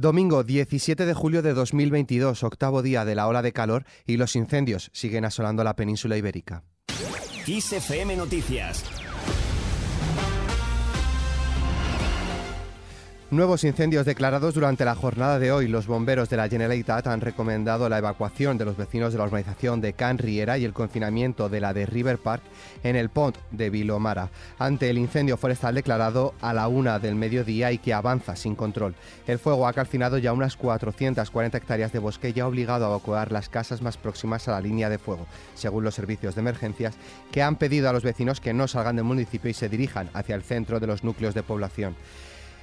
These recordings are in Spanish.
Domingo 17 de julio de 2022, octavo día de la ola de calor y los incendios siguen asolando la península ibérica. Noticias Nuevos incendios declarados durante la jornada de hoy. Los bomberos de la Generalitat han recomendado la evacuación de los vecinos de la urbanización de Can Riera y el confinamiento de la de River Park en el Pont de Vilomara, ante el incendio forestal declarado a la una del mediodía y que avanza sin control. El fuego ha calcinado ya unas 440 hectáreas de bosque y ha obligado a evacuar las casas más próximas a la línea de fuego, según los servicios de emergencias, que han pedido a los vecinos que no salgan del municipio y se dirijan hacia el centro de los núcleos de población.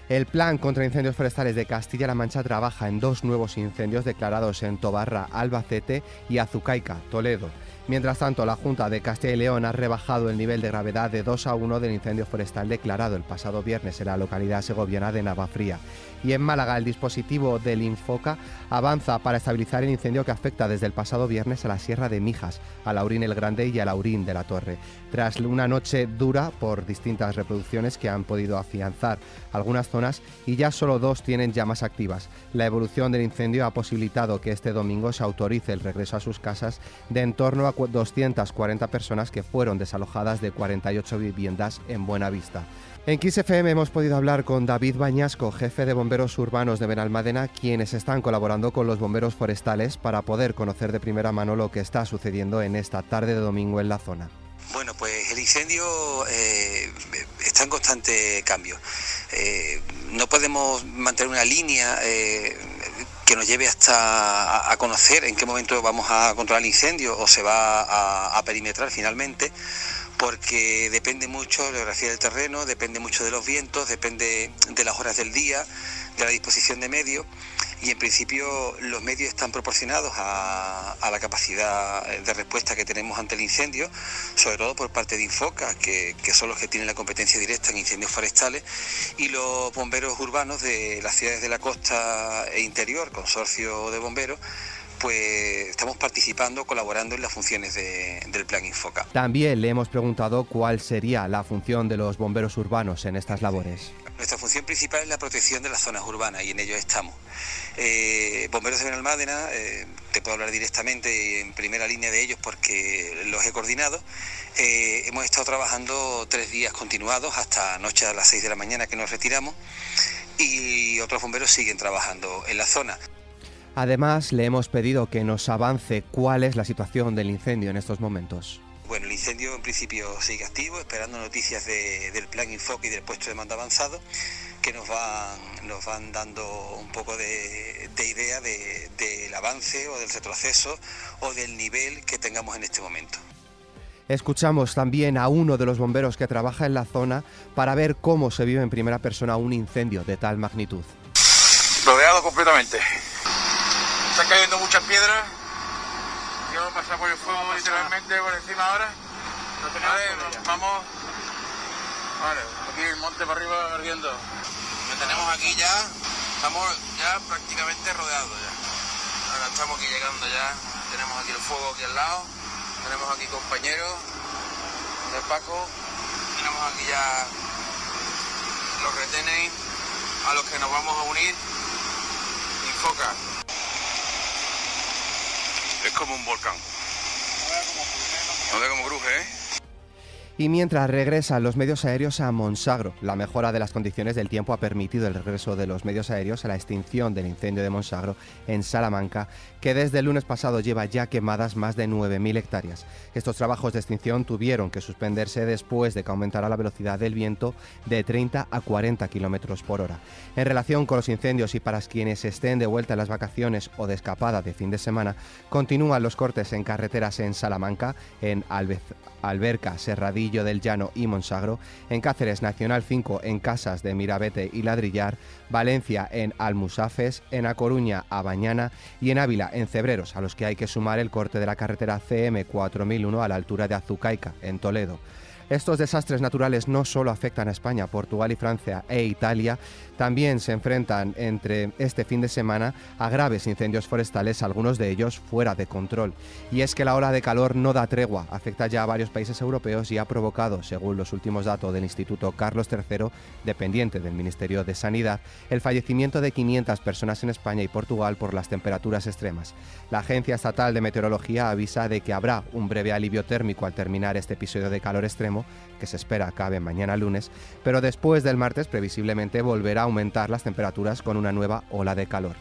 El Plan contra Incendios Forestales de Castilla-La Mancha trabaja en dos nuevos incendios declarados en Tobarra, Albacete y Azucaica, Toledo. Mientras tanto, la Junta de Castilla y León ha rebajado el nivel de gravedad de 2 a 1 del incendio forestal declarado el pasado viernes en la localidad segoviana de Navafría. Y en Málaga, el dispositivo del Infoca avanza para estabilizar el incendio que afecta desde el pasado viernes a la Sierra de Mijas, a Laurín el Grande y a Laurín de la Torre. Tras una noche dura por distintas reproducciones que han podido afianzar algunas zonas y ya solo dos tienen llamas activas. La evolución del incendio ha posibilitado que este domingo se autorice el regreso a sus casas de en torno a 240 personas que fueron desalojadas de 48 viviendas en Buenavista. En XFM hemos podido hablar con David Bañasco, jefe de bomberos urbanos de Benalmádena, quienes están colaborando con los bomberos forestales para poder conocer de primera mano lo que está sucediendo en esta tarde de domingo en la zona. Bueno, pues el incendio eh, está en constante cambio. Eh, no podemos mantener una línea eh, que nos lleve hasta a, conocer en qué momento vamos a controlar el incendio o se va a, perimetrar finalmente, porque depende mucho de la geografía del terreno, depende mucho de los vientos, depende de las horas del día, de la disposición de medios y en principio los medios están proporcionados a, la capacidad de respuesta que tenemos ante el incendio, sobre todo por parte de Infoca, que, son los que tienen la competencia directa en incendios forestales, y los bomberos urbanos de las ciudades de la costa e interior, consorcio de bomberos, pues estamos participando, colaborando en las funciones del Plan Infoca. También le hemos preguntado cuál sería la función de los bomberos urbanos en estas labores. Nuestra función principal es la protección de las zonas urbanas y en ello estamos. Eh, bomberos de Benalmádena, eh, te puedo hablar directamente en primera línea de ellos porque los he coordinado. Eh, hemos estado trabajando tres días continuados hasta noche a las 6 de la mañana que nos retiramos y otros bomberos siguen trabajando en la zona. Además, le hemos pedido que nos avance cuál es la situación del incendio en estos momentos. Bueno, el incendio en principio sigue activo, esperando noticias del plan Infoque y del puesto de mando avanzado, que nos van, nos van dando un poco de, idea del avance o del retroceso o del nivel que tengamos en este momento. Escuchamos también a uno de los bomberos que trabaja en la zona para ver cómo se vive en primera persona un incendio de tal magnitud. Rodeado completamente. Están cayendo muchas piedras. Y vamos a pasar por el fuego literalmente por encima ahora. Vale, vamos. Vale, aquí el monte para arriba ardiendo. Lo tenemos aquí ya. Estamos ya prácticamente rodeados ya. Ahora estamos aquí llegando ya. Tenemos aquí el fuego aquí al lado. Tenemos aquí compañeros del Paco. Tenemos aquí ya los retenes a los que nos vamos a unir. Infoca es como un volcán. No ve como cruje, ¿eh? Y mientras regresan los medios aéreos a Monsagro, la mejora de las condiciones del tiempo ha permitido el regreso de los medios aéreos a la extinción del incendio de Monsagro en Salamanca, que desde el lunes pasado lleva ya quemadas más de 9.000 hectáreas. Estos trabajos de extinción tuvieron que suspenderse después de que aumentara la velocidad del viento de 30 a 40 kilómetros por hora. En relación con los incendios y para quienes estén de vuelta en las vacaciones o de escapada de fin de semana, continúan los cortes en carreteras en Salamanca, en Alberca, Del Llano y Monsagro, en Cáceres Nacional 5 en Casas de Mirabete y Ladrillar, Valencia en Almusafes, en A Coruña a Bañana y en Ávila en Cebreros, a los que hay que sumar el corte de la carretera CM 4001 a la altura de Azucaica, en Toledo. Estos desastres naturales no solo afectan a España, Portugal y Francia e Italia, también se enfrentan entre este fin de semana a graves incendios forestales, algunos de ellos fuera de control. Y es que la ola de calor no da tregua, afecta ya a varios países europeos y ha provocado, según los últimos datos del Instituto Carlos III, dependiente del Ministerio de Sanidad, el fallecimiento de 500 personas en España y Portugal por las temperaturas extremas. La Agencia Estatal de Meteorología avisa de que habrá un breve alivio térmico al terminar este episodio de calor extremo, que se espera acabe mañana lunes, pero después del martes previsiblemente volverá a aumentar las temperaturas con una nueva ola de calor.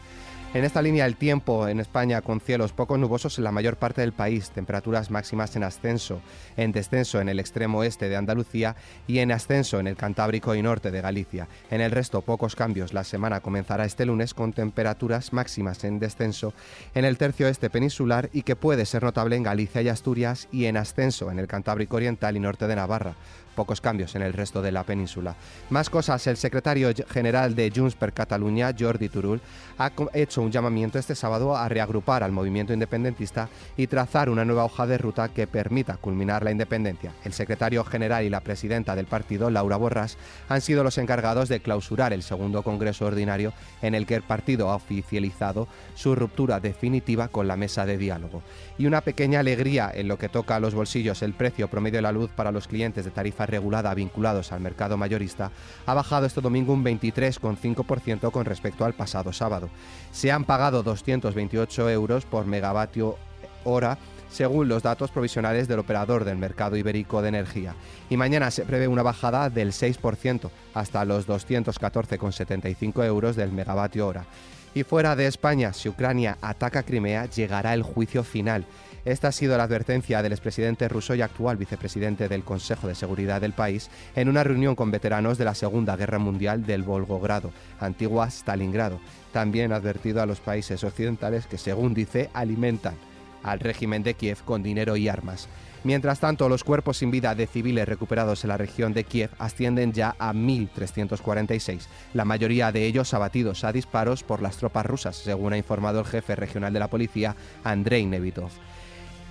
En esta línea el tiempo en España con cielos poco nubosos en la mayor parte del país, temperaturas máximas en ascenso, en descenso en el extremo este de Andalucía y en ascenso en el Cantábrico y norte de Galicia. En el resto pocos cambios. La semana comenzará este lunes con temperaturas máximas en descenso en el tercio este peninsular y que puede ser notable en Galicia y Asturias y en ascenso en el Cantábrico oriental y norte de Navarra pocos cambios en el resto de la península. Más cosas, el secretario general de Junts per Catalunya, Jordi Turul, ha hecho un llamamiento este sábado a reagrupar al movimiento independentista y trazar una nueva hoja de ruta que permita culminar la independencia. El secretario general y la presidenta del partido, Laura Borràs, han sido los encargados de clausurar el segundo Congreso Ordinario en el que el partido ha oficializado su ruptura definitiva con la mesa de diálogo. Y una pequeña alegría en lo que toca a los bolsillos, el precio promedio de la luz para los clientes de tarifa regulada vinculados al mercado mayorista ha bajado este domingo un 23,5% con respecto al pasado sábado. Se han pagado 228 euros por megavatio hora según los datos provisionales del operador del mercado ibérico de energía. Y mañana se prevé una bajada del 6% hasta los 214,75 euros del megavatio hora. Y fuera de España, si Ucrania ataca Crimea, llegará el juicio final. Esta ha sido la advertencia del expresidente ruso y actual vicepresidente del Consejo de Seguridad del país en una reunión con veteranos de la Segunda Guerra Mundial del Volgogrado, antigua Stalingrado. También ha advertido a los países occidentales que, según dice, alimentan al régimen de Kiev con dinero y armas. Mientras tanto, los cuerpos sin vida de civiles recuperados en la región de Kiev ascienden ya a 1.346, la mayoría de ellos abatidos a disparos por las tropas rusas, según ha informado el jefe regional de la policía, Andrei Nevitov.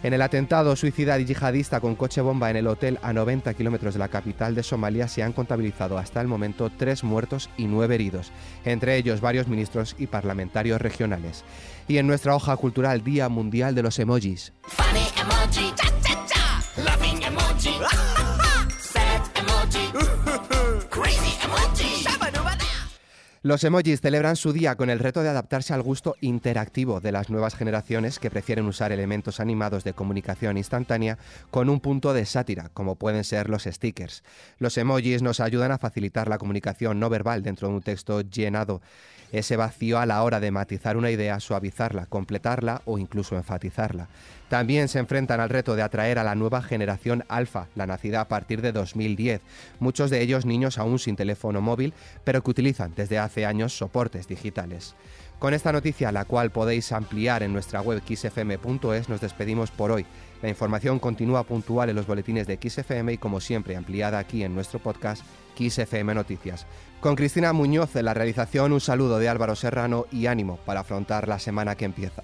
En el atentado suicida y yihadista con coche bomba en el hotel a 90 kilómetros de la capital de Somalia se han contabilizado hasta el momento tres muertos y nueve heridos, entre ellos varios ministros y parlamentarios regionales. Y en nuestra hoja cultural Día Mundial de los Emojis. Los emojis celebran su día con el reto de adaptarse al gusto interactivo de las nuevas generaciones que prefieren usar elementos animados de comunicación instantánea con un punto de sátira, como pueden ser los stickers. Los emojis nos ayudan a facilitar la comunicación no verbal dentro de un texto llenado ese vacío a la hora de matizar una idea, suavizarla, completarla o incluso enfatizarla. También se enfrentan al reto de atraer a la nueva generación alfa, la nacida a partir de 2010, muchos de ellos niños aún sin teléfono móvil, pero que utilizan desde hace años soportes digitales. Con esta noticia, la cual podéis ampliar en nuestra web xfm.es, nos despedimos por hoy. La información continúa puntual en los boletines de XFM y como siempre ampliada aquí en nuestro podcast XFM Noticias. Con Cristina Muñoz en la realización, un saludo de Álvaro Serrano y ánimo para afrontar la semana que empieza.